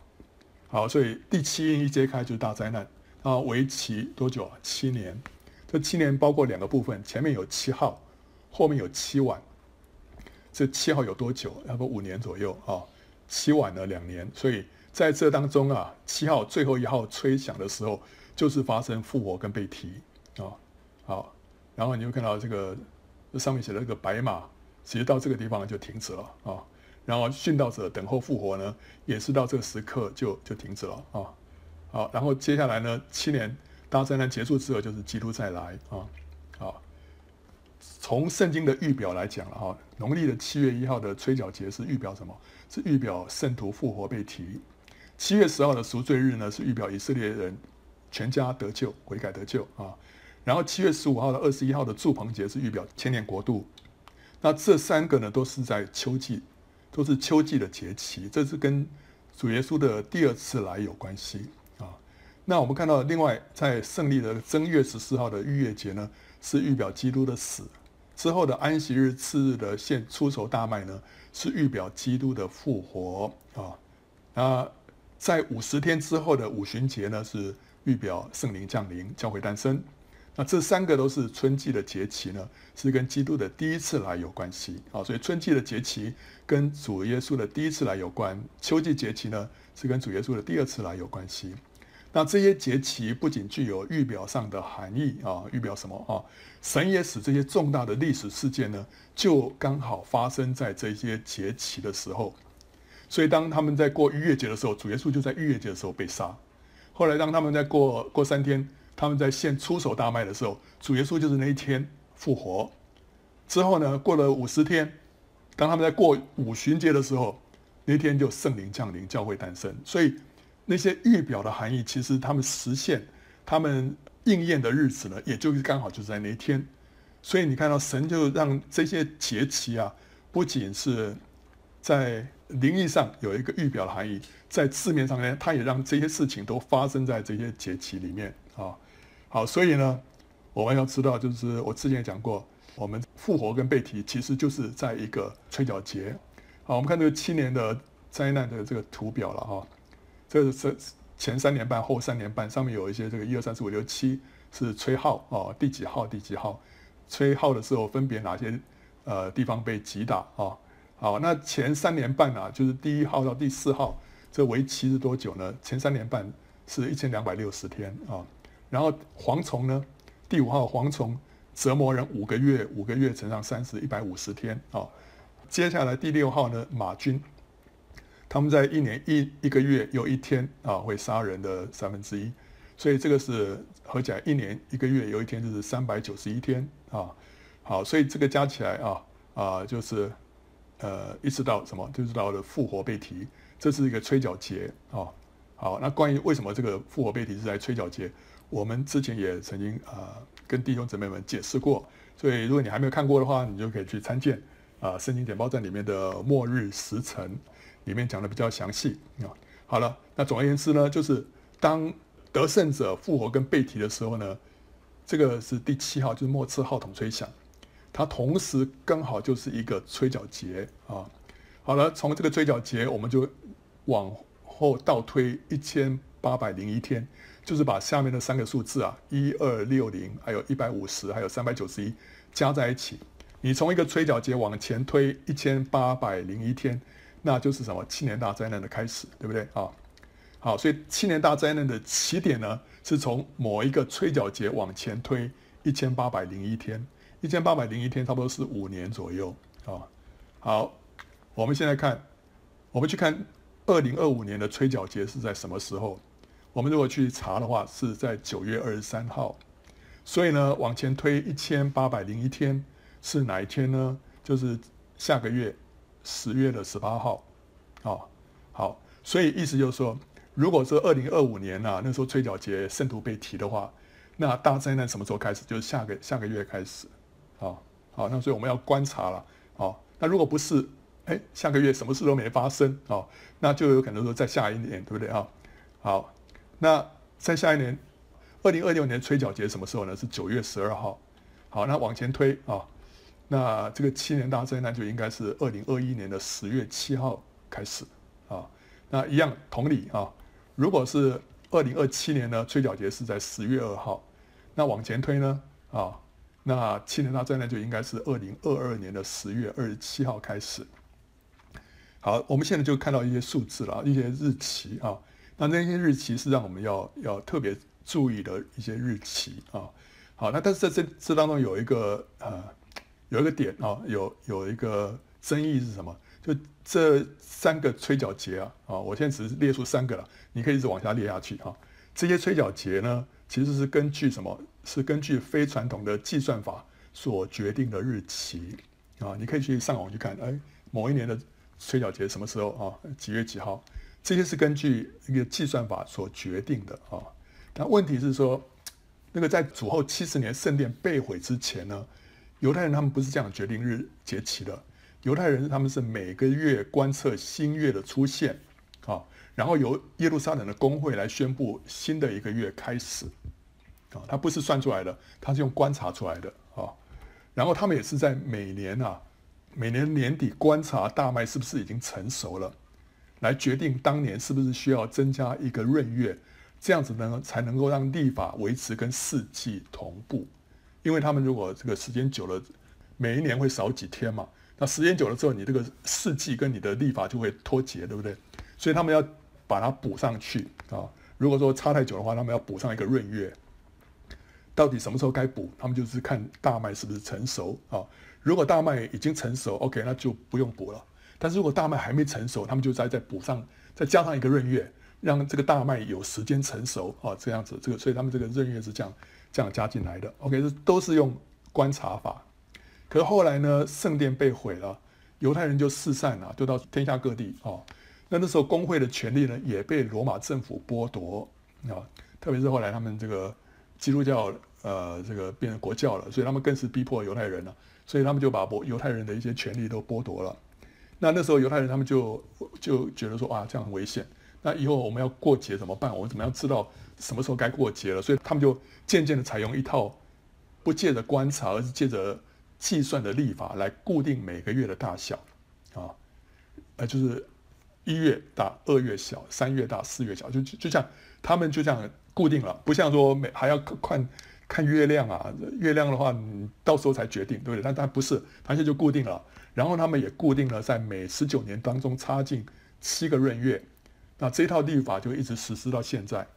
好，所以第七印一揭开就是大灾难。啊，为期多久啊？七年。这七年包括两个部分，前面有七号，后面有七晚。这七号有多久？要不多五年左右啊？七晚了两年。所以在这当中啊，七号最后一号吹响的时候，就是发生复活跟被提啊。好，然后你会看到这个这上面写的这个白马，其实到这个地方就停止了啊。然后殉道者等候复活呢，也是到这个时刻就就停止了啊。好，然后接下来呢，七年大灾难结束之后，就是基督再来啊。从圣经的预表来讲了哈，农历的七月一号的吹角节是预表什么？是预表圣徒复活被提。七月十号的赎罪日呢，是预表以色列人全家得救、悔改得救啊。然后七月十五号的二十一号的祝棚节是预表千年国度。那这三个呢，都是在秋季，都是秋季的节期，这是跟主耶稣的第二次来有关系啊。那我们看到，另外在圣历的正月十四号的逾越节呢，是预表基督的死；之后的安息日次日的献初熟大麦呢，是预表基督的复活啊。那在五十天之后的五旬节呢，是预表圣灵降临、教会诞生。那这三个都是春季的节期呢，是跟基督的第一次来有关系啊。所以春季的节期跟主耶稣的第一次来有关，秋季节期呢是跟主耶稣的第二次来有关系。那这些节期不仅具有预表上的含义啊，预表什么啊？神也使这些重大的历史事件呢，就刚好发生在这些节期的时候。所以当他们在过逾越节的时候，主耶稣就在逾越节的时候被杀。后来当他们在过过三天，他们在献初熟大麦的时候，主耶稣就是那一天复活。之后呢，过了五十天，当他们在过五旬节的时候，那天就圣灵降临，教会诞生。所以。那些预表的含义，其实他们实现、他们应验的日子呢，也就是刚好就在那一天。所以你看到神就让这些节期啊，不仅是在灵意上有一个预表的含义，在字面上呢，他也让这些事情都发生在这些节期里面啊。好，所以呢，我们要知道，就是我之前也讲过，我们复活跟被提，其实就是在一个吹角节。好，我们看这个七年的灾难的这个图表了哈。这是前三年半，后三年半，上面有一些这个一二三四五六七是吹号啊，第几号第几号，吹号的时候分别哪些呃地方被击打啊？好，那前三年半啊，就是第一号到第四号，这为期是多久呢？前三年半是一千两百六十天啊。然后蝗虫呢，第五号蝗虫折磨人五个月，五个月乘上三十，一百五十天啊。接下来第六号呢，马军。他们在一年一一个月又一天啊，会杀人的三分之一，所以这个是合起来一年一个月有一天就是三百九十一天啊。好，所以这个加起来啊啊就是呃一直到什么，就是到了复活被提，这是一个吹角节啊。好，那关于为什么这个复活被提是在吹角节，我们之前也曾经啊跟弟兄姊妹们解释过，所以如果你还没有看过的话，你就可以去参见啊圣经简报站里面的末日时辰。里面讲的比较详细啊。好了，那总而言之呢，就是当得胜者复活跟被提的时候呢，这个是第七号，就是末次号筒吹响。它同时刚好就是一个吹角节啊。好了，从这个吹角节，我们就往后倒推一千八百零一天，就是把下面的三个数字啊，一二六零，还有一百五十，还有三百九十一加在一起。你从一个吹角节往前推一千八百零一天，那就是什么？七年大灾难的开始，对不对啊？好，所以七年大灾难的起点呢，是从某一个吹角节往前推一千八百零一天。一千八百零一天，差不多是五年左右啊。好，我们现在看，我们去看二零二五年的吹角节是在什么时候？我们如果去查的话，是在九月二十三号。所以呢，往前推一千八百零一天是哪一天呢？就是下个月十月的十八号。啊，好，所以意思就是说，如果说二零二五年啊，那时候吹角节圣徒被提的话，那大灾难什么时候开始？就是下个下个月开始。啊，好，那所以我们要观察了，啊，那如果不是，哎，下个月什么事都没发生，啊，那就有可能说再下一年，对不对啊？好，那在下一年，二零二六年吹角节什么时候呢？是九月十二号。好，那往前推啊，那这个七年大灾难就应该是二零二一年的十月七号开始啊。那一样同理啊，如果是二零二七年呢，吹角节是在十月二号，那往前推呢，啊。那七年大灾难就应该是二零二二年的十月二十七号开始。好，我们现在就看到一些数字了，一些日期啊。那那些日期是让我们要要特别注意的一些日期啊。好，那但是在这这当中有一个呃有一个点啊，有有一个争议是什么？就这三个吹角节啊啊，我现在只是列出三个了，你可以一直往下列下去啊。这些吹角节呢，其实是根据什么？是根据非传统的计算法所决定的日期啊，你可以去上网去看，哎，某一年的吹角节什么时候啊？几月几号？这些是根据一个计算法所决定的啊。但问题是说，那个在主后七十年圣殿被毁之前呢，犹太人他们不是这样决定日节期的。犹太人他们是每个月观测新月的出现啊，然后由耶路撒冷的公会来宣布新的一个月开始。啊，它不是算出来的，它是用观察出来的啊。然后他们也是在每年啊，每年年底观察大麦是不是已经成熟了，来决定当年是不是需要增加一个闰月，这样子呢才能够让历法维持跟四季同步。因为他们如果这个时间久了，每一年会少几天嘛，那时间久了之后，你这个四季跟你的历法就会脱节，对不对？所以他们要把它补上去啊。如果说差太久的话，他们要补上一个闰月。到底什么时候该补？他们就是看大麦是不是成熟啊。如果大麦已经成熟，OK，那就不用补了。但是如果大麦还没成熟，他们就再再补上，再加上一个闰月，让这个大麦有时间成熟啊。这样子，这个所以他们这个闰月是这样这样加进来的。OK，这都是用观察法。可是后来呢，圣殿被毁了，犹太人就四散了，就到天下各地啊。那那时候公会的权利呢，也被罗马政府剥夺啊。特别是后来他们这个。基督教呃，这个变成国教了，所以他们更是逼迫犹太人了，所以他们就把犹太人的一些权利都剥夺了。那那时候犹太人他们就就觉得说啊，这样很危险。那以后我们要过节怎么办？我们怎么样知道什么时候该过节了？所以他们就渐渐的采用一套不借着观察，而是借着计算的历法来固定每个月的大小啊，呃，就是一月大，二月小，三月大，四月小，就就就像他们就这样。固定了，不像说每还要看看月亮啊，月亮的话，你到时候才决定，对不对？但但不是，它现在就固定了。然后他们也固定了，在每十九年当中插进七个闰月，那这套历法就一直实施到现在。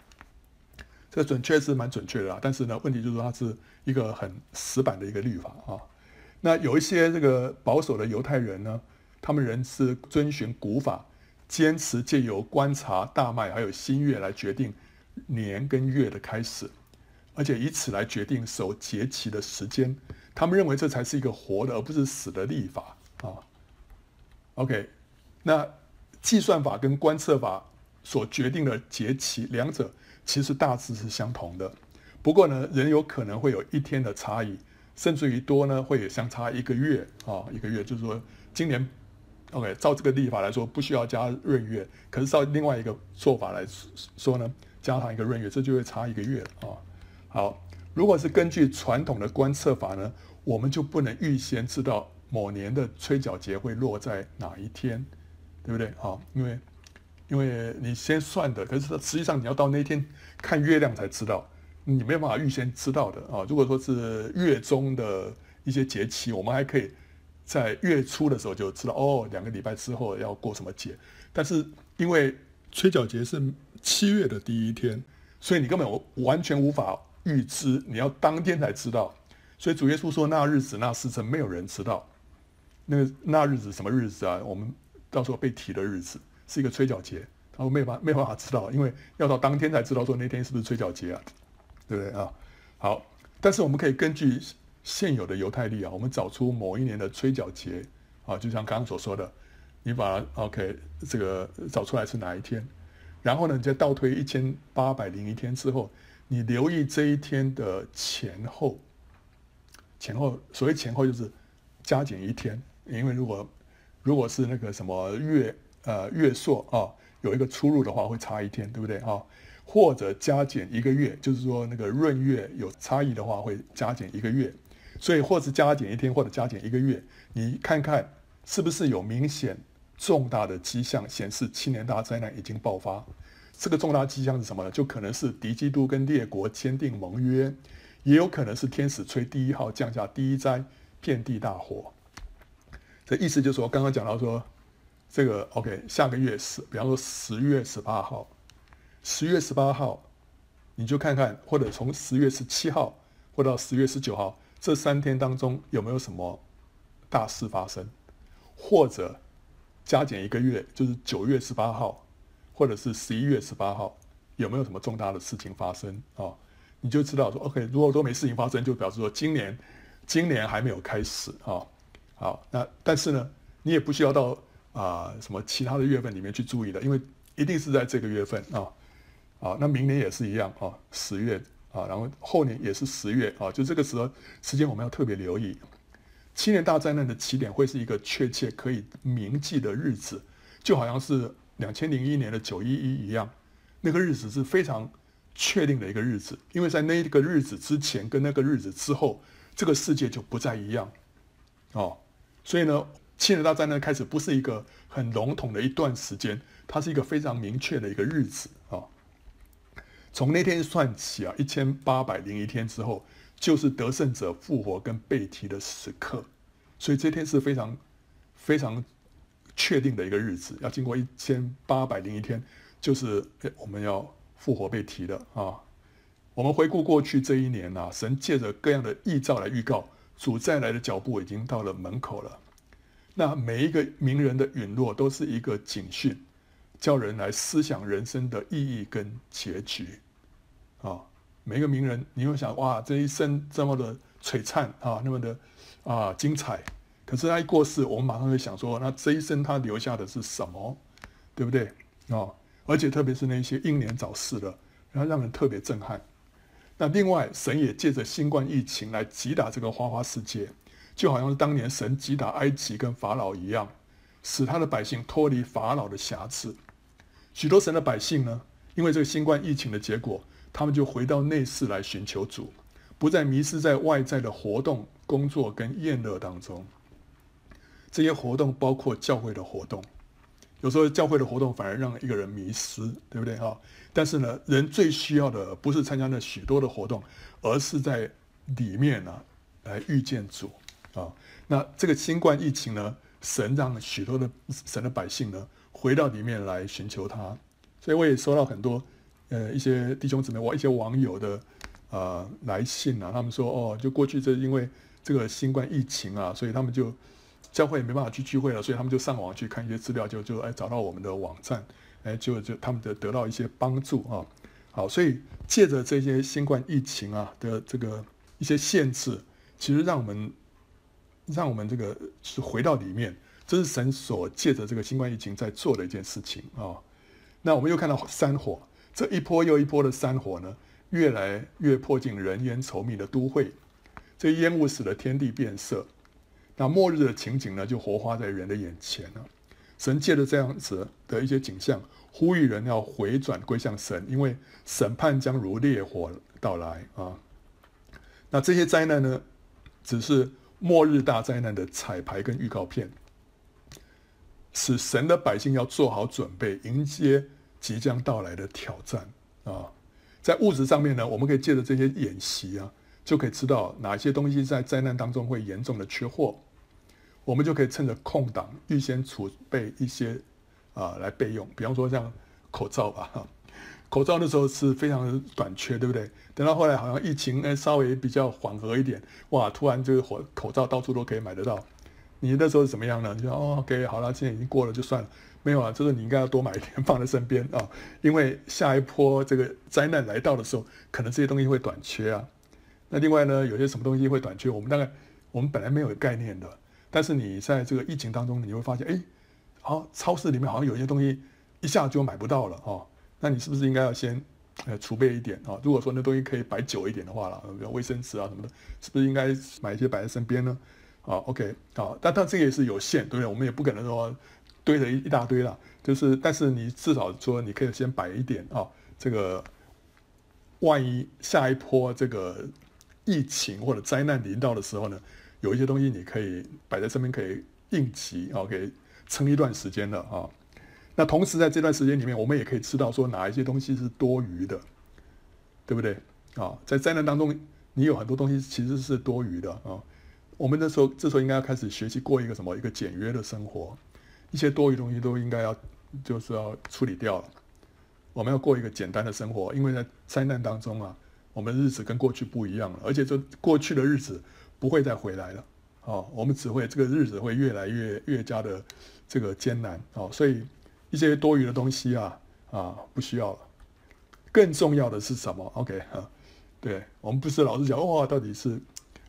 这准确是蛮准确的啦，但是呢，问题就是说它是一个很死板的一个律法啊。那有一些这个保守的犹太人呢，他们仍是遵循古法，坚持借由观察大麦还有新月来决定。年跟月的开始，而且以此来决定守节期的时间，他们认为这才是一个活的，而不是死的历法啊。OK，那计算法跟观测法所决定的节期，两者其实大致是相同的。不过呢，仍有可能会有一天的差异，甚至于多呢，会有相差一个月啊，一个月就是说今年 OK，照这个历法来说不需要加闰月，可是照另外一个做法来说呢。加上一个闰月，这就会差一个月啊。好，如果是根据传统的观测法呢，我们就不能预先知道某年的催缴节会落在哪一天，对不对？啊，因为因为你先算的，可是实际上你要到那天看月亮才知道，你没有办法预先知道的啊。如果说是月中的一些节气，我们还可以在月初的时候就知道，哦，两个礼拜之后要过什么节。但是因为催缴节是七月的第一天，所以你根本完全无法。预知你要当天才知道，所以主耶稣说那日子那时辰没有人知道。那那日子什么日子啊？我们到时候被提的日子是一个催缴节，他说没办没办法知道，因为要到当天才知道说那天是不是催缴节啊？对不对啊？好，但是我们可以根据现有的犹太历啊，我们找出某一年的催缴节啊，就像刚刚所说的，你把 OK 这个找出来是哪一天，然后呢，你再倒推一千八百零一天之后。你留意这一天的前后，前后所谓前后就是加减一天，因为如果如果是那个什么月呃月朔啊有一个出入的话，会差一天，对不对啊？或者加减一个月，就是说那个闰月有差异的话，会加减一个月。所以或是加减一天，或者加减一个月，你看看是不是有明显重大的迹象显示七年大灾难已经爆发。这个重大迹象是什么呢？就可能是敌基督跟列国签订盟约，也有可能是天使吹第一号降下第一灾，遍地大火。这意思就是说，刚刚讲到说，这个 OK，下个月十，比方说十月十八号，十月十八号，你就看看，或者从十月十七号或到十月十九号这三天当中有没有什么大事发生，或者加减一个月，就是九月十八号。或者是十一月十八号有没有什么重大的事情发生啊、你就知道说，OK，如果都没事情发生，就表示说今年今年还没有开始啊、好，那但是呢，你也不需要到啊、什么其他的月份里面去注意的，因为一定是在这个月份啊。啊、那明年也是一样啊，十月啊，然后后年也是十月啊，就这个时候时间我们要特别留意。七年大灾难的起点会是一个确切可以铭记的日子，就好像是。两千零一年的九一一一样，那个日子是非常确定的一个日子，因为在那个日子之前跟那个日子之后，这个世界就不再一样，哦，所以呢，七年大战呢开始不是一个很笼统的一段时间，它是一个非常明确的一个日子啊。从那天算起啊，一千八百零一天之后，就是得胜者复活跟被提的时刻，所以这天是非常非常。确定的一个日子，要经过一千八百零一天，就是我们要复活被提的啊。我们回顾过去这一年啊，神借着各样的异兆来预告主再来的脚步已经到了门口了。那每一个名人的陨落都是一个警讯，叫人来思想人生的意义跟结局啊。每一个名人，你会想哇，这一生这么的璀璨啊，那么的啊精彩。可是他一过世，我们马上会想说，那这一生他留下的是什么，对不对啊？而且特别是那些英年早逝的，然后让人特别震撼。那另外，神也借着新冠疫情来击打这个花花世界，就好像是当年神击打埃及跟法老一样，使他的百姓脱离法老的瑕疵。许多神的百姓呢，因为这个新冠疫情的结果，他们就回到内室来寻求主，不再迷失在外在的活动、工作跟宴乐当中。这些活动包括教会的活动，有时候教会的活动反而让一个人迷失，对不对哈？但是呢，人最需要的不是参加那许多的活动，而是在里面呢来遇见主啊。那这个新冠疫情呢，神让许多的神的百姓呢回到里面来寻求他，所以我也收到很多呃一些弟兄姊妹，我一些网友的呃来信啊，他们说哦，就过去这因为这个新冠疫情啊，所以他们就。教会也没办法去聚会了，所以他们就上网去看一些资料，就就哎找到我们的网站，哎就就他们的得到一些帮助啊。好，所以借着这些新冠疫情啊的这个一些限制，其实让我们让我们这个是回到里面，这是神所借着这个新冠疫情在做的一件事情啊。那我们又看到山火，这一波又一波的山火呢，越来越迫近人烟稠密的都会，这烟雾使得天地变色。那末日的情景呢，就活化在人的眼前了。神借着这样子的一些景象，呼吁人要回转归向神，因为审判将如烈火到来啊。那这些灾难呢，只是末日大灾难的彩排跟预告片，使神的百姓要做好准备，迎接即将到来的挑战啊。在物质上面呢，我们可以借着这些演习啊，就可以知道哪些东西在灾难当中会严重的缺货，我们就可以趁着空档预先储备一些啊来备用。比方说像口罩吧，哈，口罩那时候是非常短缺，对不对？等到后来好像疫情哎稍微比较缓和一点，哇，突然这个口口罩到处都可以买得到。你那时候怎么样呢？你说哦，OK，好了，现在已经过了就算了。没有啊，就是你应该要多买一点放在身边啊，因为下一波这个灾难来到的时候，可能这些东西会短缺啊。那另外呢，有些什么东西会短缺，我们大概我们本来没有概念的，但是你在这个疫情当中，你会发现，哎，好，超市里面好像有些东西一下就买不到了哦。那你是不是应该要先呃储备一点啊？如果说那东西可以摆久一点的话了，比如卫生纸啊什么的，是不是应该买一些摆在身边呢？啊，OK，啊，但但这个也是有限，对不对？我们也不可能说。堆了一一大堆了，就是，但是你至少说你可以先摆一点啊、这个万一下一波这个疫情或者灾难临到的时候呢，有一些东西你可以摆在身边，可以应急啊，可以撑一段时间的啊、那同时在这段时间里面，我们也可以知道说哪一些东西是多余的，对不对啊、在灾难当中，你有很多东西其实是多余的啊、我们那时候这时候应该要开始学习过一个什么一个简约的生活。一些多余东西都应该要，就是要处理掉了。我们要过一个简单的生活，因为在灾难当中啊，我们日子跟过去不一样了，而且这过去的日子不会再回来了。哦，我们只会这个日子会越来越越加的这个艰难。哦，所以一些多余的东西啊啊不需要了。更重要的是什么？OK 啊，对，我们不是老是讲哇，到底是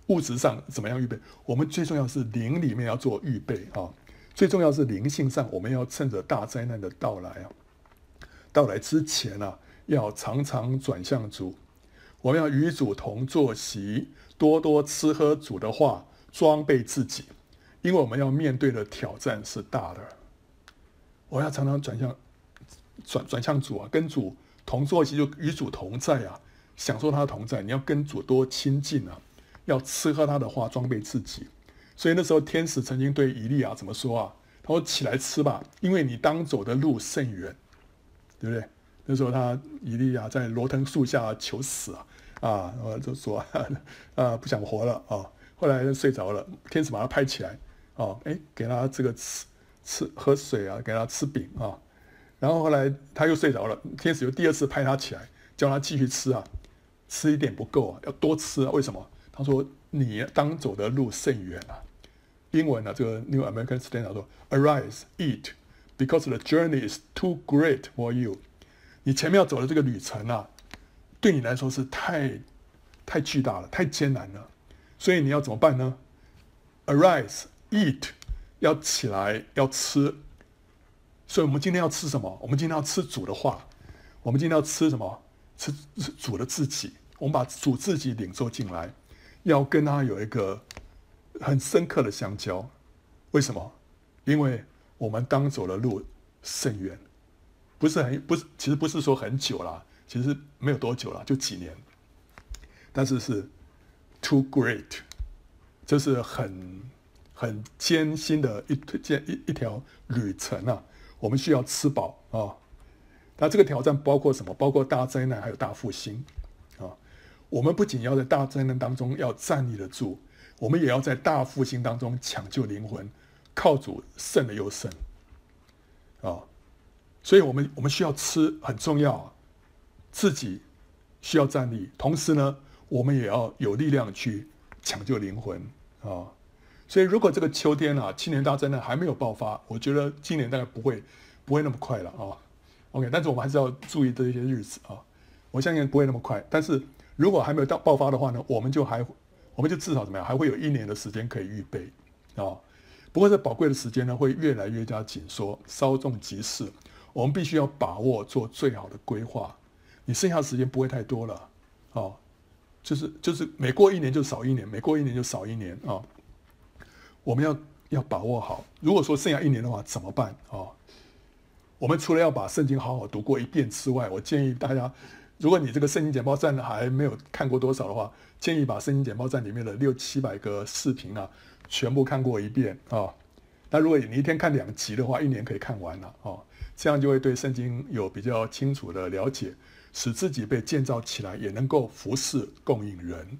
物质上怎么样预备？我们最重要是灵里面要做预备啊。最重要是灵性上，我们要趁着大灾难的到来啊，到来之前啊，要常常转向主，我们要与主同坐席，多多吃喝主的话，装备自己，因为我们要面对的挑战是大的。我要常常转向转转向主啊，跟主同坐席，就与主同在啊，享受他的同在。你要跟主多亲近啊，要吃喝他的话，装备自己。所以那时候天使曾经对以利亚怎么说啊？他说：“起来吃吧，因为你当走的路甚远，对不对？”那时候他以利亚在罗藤树下求死啊，啊，我就说啊，不想活了啊。后来睡着了，天使把他拍起来，哦，哎，给他这个吃吃喝水啊，给他吃饼啊。然后后来他又睡着了，天使又第二次拍他起来，叫他继续吃啊，吃一点不够啊，要多吃啊。为什么？他说：“你当走的路甚远啊。”英文呢、啊，这个 New American Standard 说：“Arise, eat, because the journey is too great for you。”你前面要走的这个旅程啊，对你来说是太太巨大了，太艰难了。所以你要怎么办呢？Arise, eat，要起来，要吃。所以我们今天要吃什么？我们今天要吃主的话。我们今天要吃什么？吃主的自己。我们把主自己领受进来，要跟他有一个。很深刻的相交，为什么？因为我们当走的路甚远，不是很不是，其实不是说很久了，其实没有多久了，就几年。但是是 too great，这是很很艰辛的一件一一条旅程啊！我们需要吃饱啊！那这个挑战包括什么？包括大灾难，还有大复兴啊！我们不仅要在大灾难当中要站立得住。我们也要在大复兴当中抢救灵魂，靠主胜了又胜，啊，所以我们我们需要吃很重要，自己需要站立，同时呢，我们也要有力量去抢救灵魂啊。所以如果这个秋天啊，青年大灾难还没有爆发，我觉得今年大概不会不会那么快了啊。OK，但是我们还是要注意这些日子啊，我相信不会那么快。但是如果还没有到爆发的话呢，我们就还。我们就至少怎么样，还会有一年的时间可以预备啊、不过这宝贵的时间呢，会越来越加紧缩，稍纵即逝。我们必须要把握，做最好的规划。你剩下的时间不会太多了，哦，就是就是每过一年就少一年，每过一年就少一年啊、我们要要把握好。如果说剩下一年的话，怎么办啊、我们除了要把圣经好好读过一遍之外，我建议大家如果你这个圣经简报站还没有看过多少的话，建议把圣经简报站里面的六七百个视频啊，全部看过一遍啊。那如果你一天看两集的话，一年可以看完了哦。这样就会对圣经有比较清楚的了解，使自己被建造起来，也能够服侍供应人。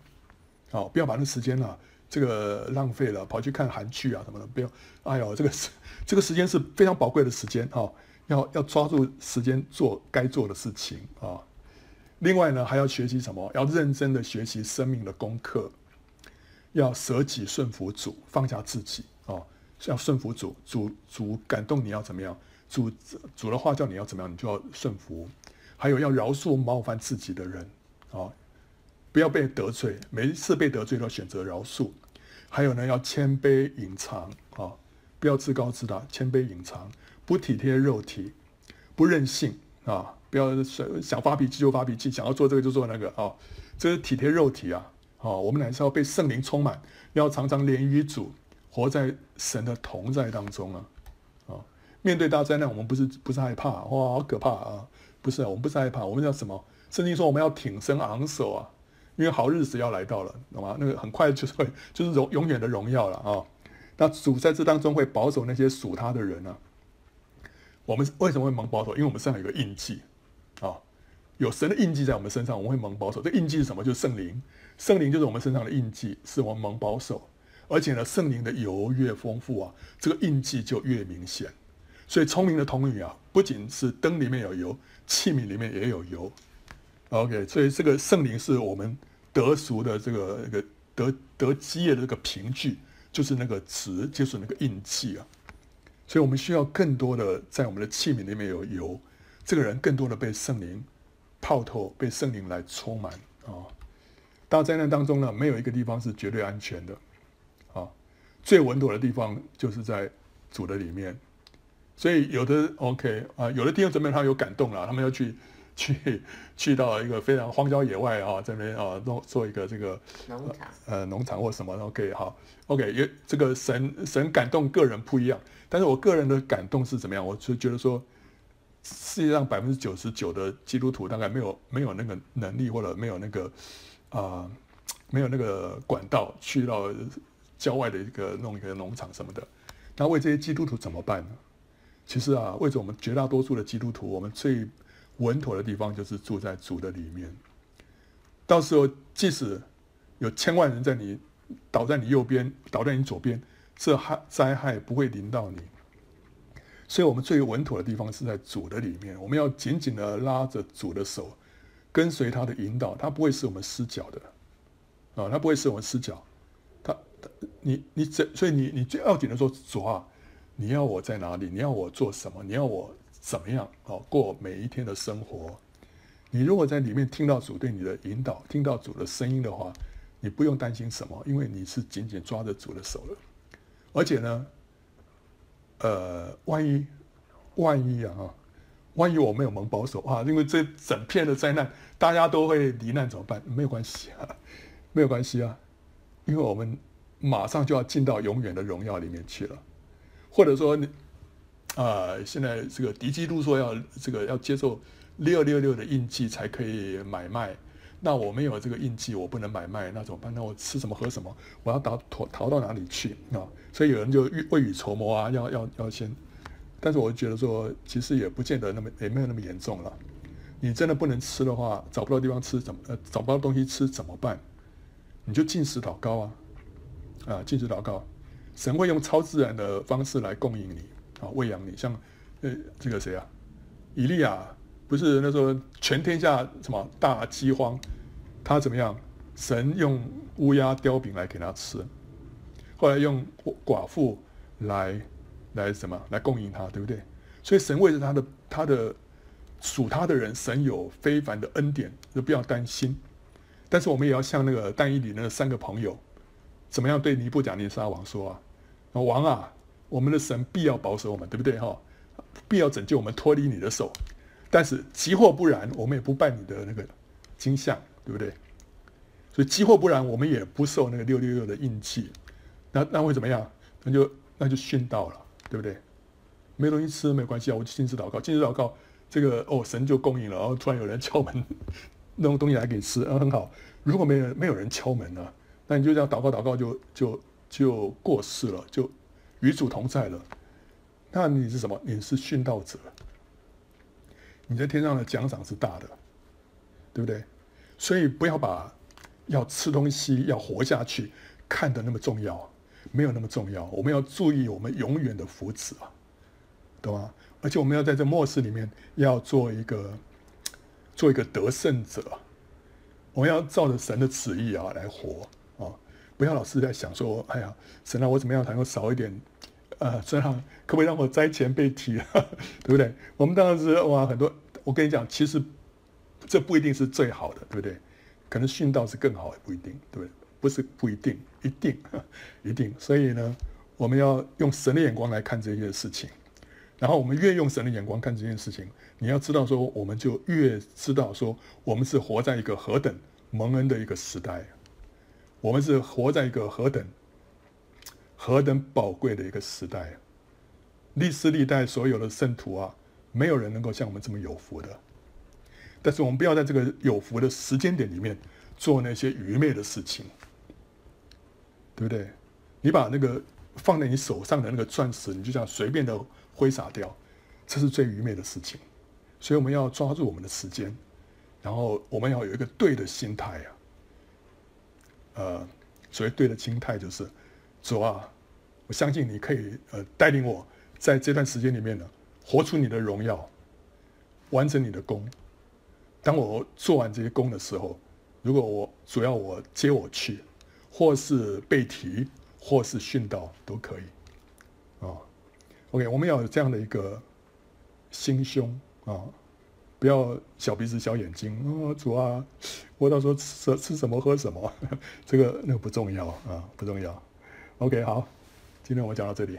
哦，不要把那时间啊，这个浪费了，跑去看韩剧啊什么的。不要，哎呦，这个时 (laughs) 这个时间是非常宝贵的时间啊，要要抓住时间做该做的事情啊。另外呢，还要学习什么？要认真的学习生命的功课，要舍己顺服主，放下自己啊。要顺服主，主主感动你要怎么样？主主的话叫你要怎么样，你就要顺服。还有要饶恕冒犯自己的人啊，不要被得罪，每一次被得罪都选择饶恕。还有呢，要谦卑隐藏啊，不要自高自大，谦卑隐藏，不体贴肉体，不任性啊，不要想想发脾气就发脾气，想要做这个就做那个啊，这是体贴肉体啊。啊，我们乃是要被圣灵充满，要常常连于主。活在神的同在当中啊，啊，面对大灾难，我们不是不是害怕，哇，好可怕啊！不是，我们不是害怕，我们叫什么？圣经说我们要挺身昂首啊，因为好日子要来到了，懂吗？那个很快就会，就是永永远的荣耀了啊！那主在这当中会保守那些属他的人呢、啊？我们为什么会蒙保守？因为我们身上有个印记啊，有神的印记在我们身上，我们会蒙保守。这印记是什么？就是圣灵，圣灵就是我们身上的印记，是我们蒙保守。而且呢，圣灵的油越丰富啊，这个印记就越明显。所以聪明的童女啊，不仅是灯里面有油，器皿里面也有油。OK，所以这个圣灵是我们得赎的这个一个得得基业的这个凭据，就是那个词，就是那个印记啊。所以我们需要更多的在我们的器皿里面有油，这个人更多的被圣灵泡透，被圣灵来充满啊。大灾难当中呢，没有一个地方是绝对安全的啊。最稳妥的地方就是在主的里面，所以有的 OK 啊，有的弟兄姊妹他有感动了，他们要去去去到一个非常荒郊野外啊，这边啊弄做一个这个农场呃农场或什么 OK 好 OK 也这个神神感动个人不一样，但是我个人的感动是怎么样？我就觉得说，世界上百分之九十九的基督徒大概没有没有那个能力或者没有那个啊、呃、没有那个管道去到。郊外的一个弄一个农场什么的，那为这些基督徒怎么办呢？其实啊，为着我们绝大多数的基督徒，我们最稳妥的地方就是住在主的里面。到时候即使有千万人在你倒在你右边，倒在你左边，这害灾害不会临到你。所以，我们最稳妥的地方是在主的里面。我们要紧紧的拉着主的手，跟随他的引导，他不会使我们失脚的啊，他不会使我们失脚。你你这，所以你你最要紧的说，主啊，你要我在哪里？你要我做什么？你要我怎么样？哦，过每一天的生活。你如果在里面听到主对你的引导，听到主的声音的话，你不用担心什么，因为你是紧紧抓着主的手了。而且呢，呃，万一万一啊，万一我没有蒙保守啊，因为这整片的灾难，大家都会罹难怎么办？没有关系啊，没有关系啊，因为我们。马上就要进到永远的荣耀里面去了，或者说，啊、呃，现在这个敌基督说要这个要接受六六六的印记才可以买卖，那我没有这个印记，我不能买卖，那怎么办？那我吃什么喝什么？我要逃逃逃到哪里去啊？所以有人就未雨绸缪啊，要要要先，但是我觉得说，其实也不见得那么也没有那么严重了。你真的不能吃的话，找不到地方吃怎么呃找不到东西吃怎么办？你就进食祷告啊。啊，进食祷告，神会用超自然的方式来供应你，啊，喂养你。像，呃，这个谁啊？以利亚不是那时候全天下什么大饥荒，他怎么样？神用乌鸦叼饼来给他吃，后来用寡妇来来什么来供应他，对不对？所以神为着他的他的属他的人，神有非凡的恩典，就不要担心。但是我们也要像那个但以理那三个朋友。怎么样对尼布甲尼撒王说啊？王啊，我们的神必要保守我们，对不对哈？必要拯救我们脱离你的手。但是急或不然，我们也不拜你的那个金像，对不对？所以急或不然，我们也不受那个六六六的印记。那那会怎么样？那就那就殉道了，对不对？没东西吃没关系啊，我就禁食祷告，禁食祷告这个哦，神就供应了，然后突然有人敲门，(laughs) 弄东西来给你吃，啊，很好。如果没人没有人敲门呢，那你就这样祷告祷告就就就过世了，就与主同在了。那你是什么？你是殉道者，你在天上的奖赏是大的，对不对？所以不要把要吃东西、要活下去看得那么重要，没有那么重要。我们要注意我们永远的福祉啊，懂吗？而且我们要在这末世里面要做一个做一个得胜者，我们要照着神的旨意啊来活，不要老是在想说，哎呀，神啊，我怎么样才能够少一点？呃，神啊，可不可以让我灾前被提啊？(laughs) 对不对？我们当然是哇，很多。我跟你讲，其实这不一定是最好的，对不对？可能殉道是更好，也不一定，对不对？不是不一定，一定，(laughs) 一定。所以呢，我们要用神的眼光来看这些事情。然后我们越用神的眼光看这件事情，你要知道说，我们就越知道说，我们是活在一个何等蒙恩的一个时代，我们是活在一个何等何等宝贵的一个时代。历世历代所有的圣徒啊，没有人能够像我们这么有福的。但是我们不要在这个有福的时间点里面做那些愚昧的事情，对不对？你把那个放在你手上的那个钻石，你就这样随便的。挥洒掉，这是最愚昧的事情，所以我们要抓住我们的时间，然后我们要有一个对的心态啊，呃，所谓对的心态就是，主啊，我相信你可以呃带领我在这段时间里面呢，活出你的荣耀，完成你的功。当我做完这些功的时候，如果我主要我接我去，或是被提，或是训导都可以，啊、OK，我们要有这样的一个心胸啊，不要小鼻子小眼睛。啊，主啊，我到时候吃吃什么喝什么，(laughs) 这个那个不重要啊，不重要。OK，好，今天我们讲到这里。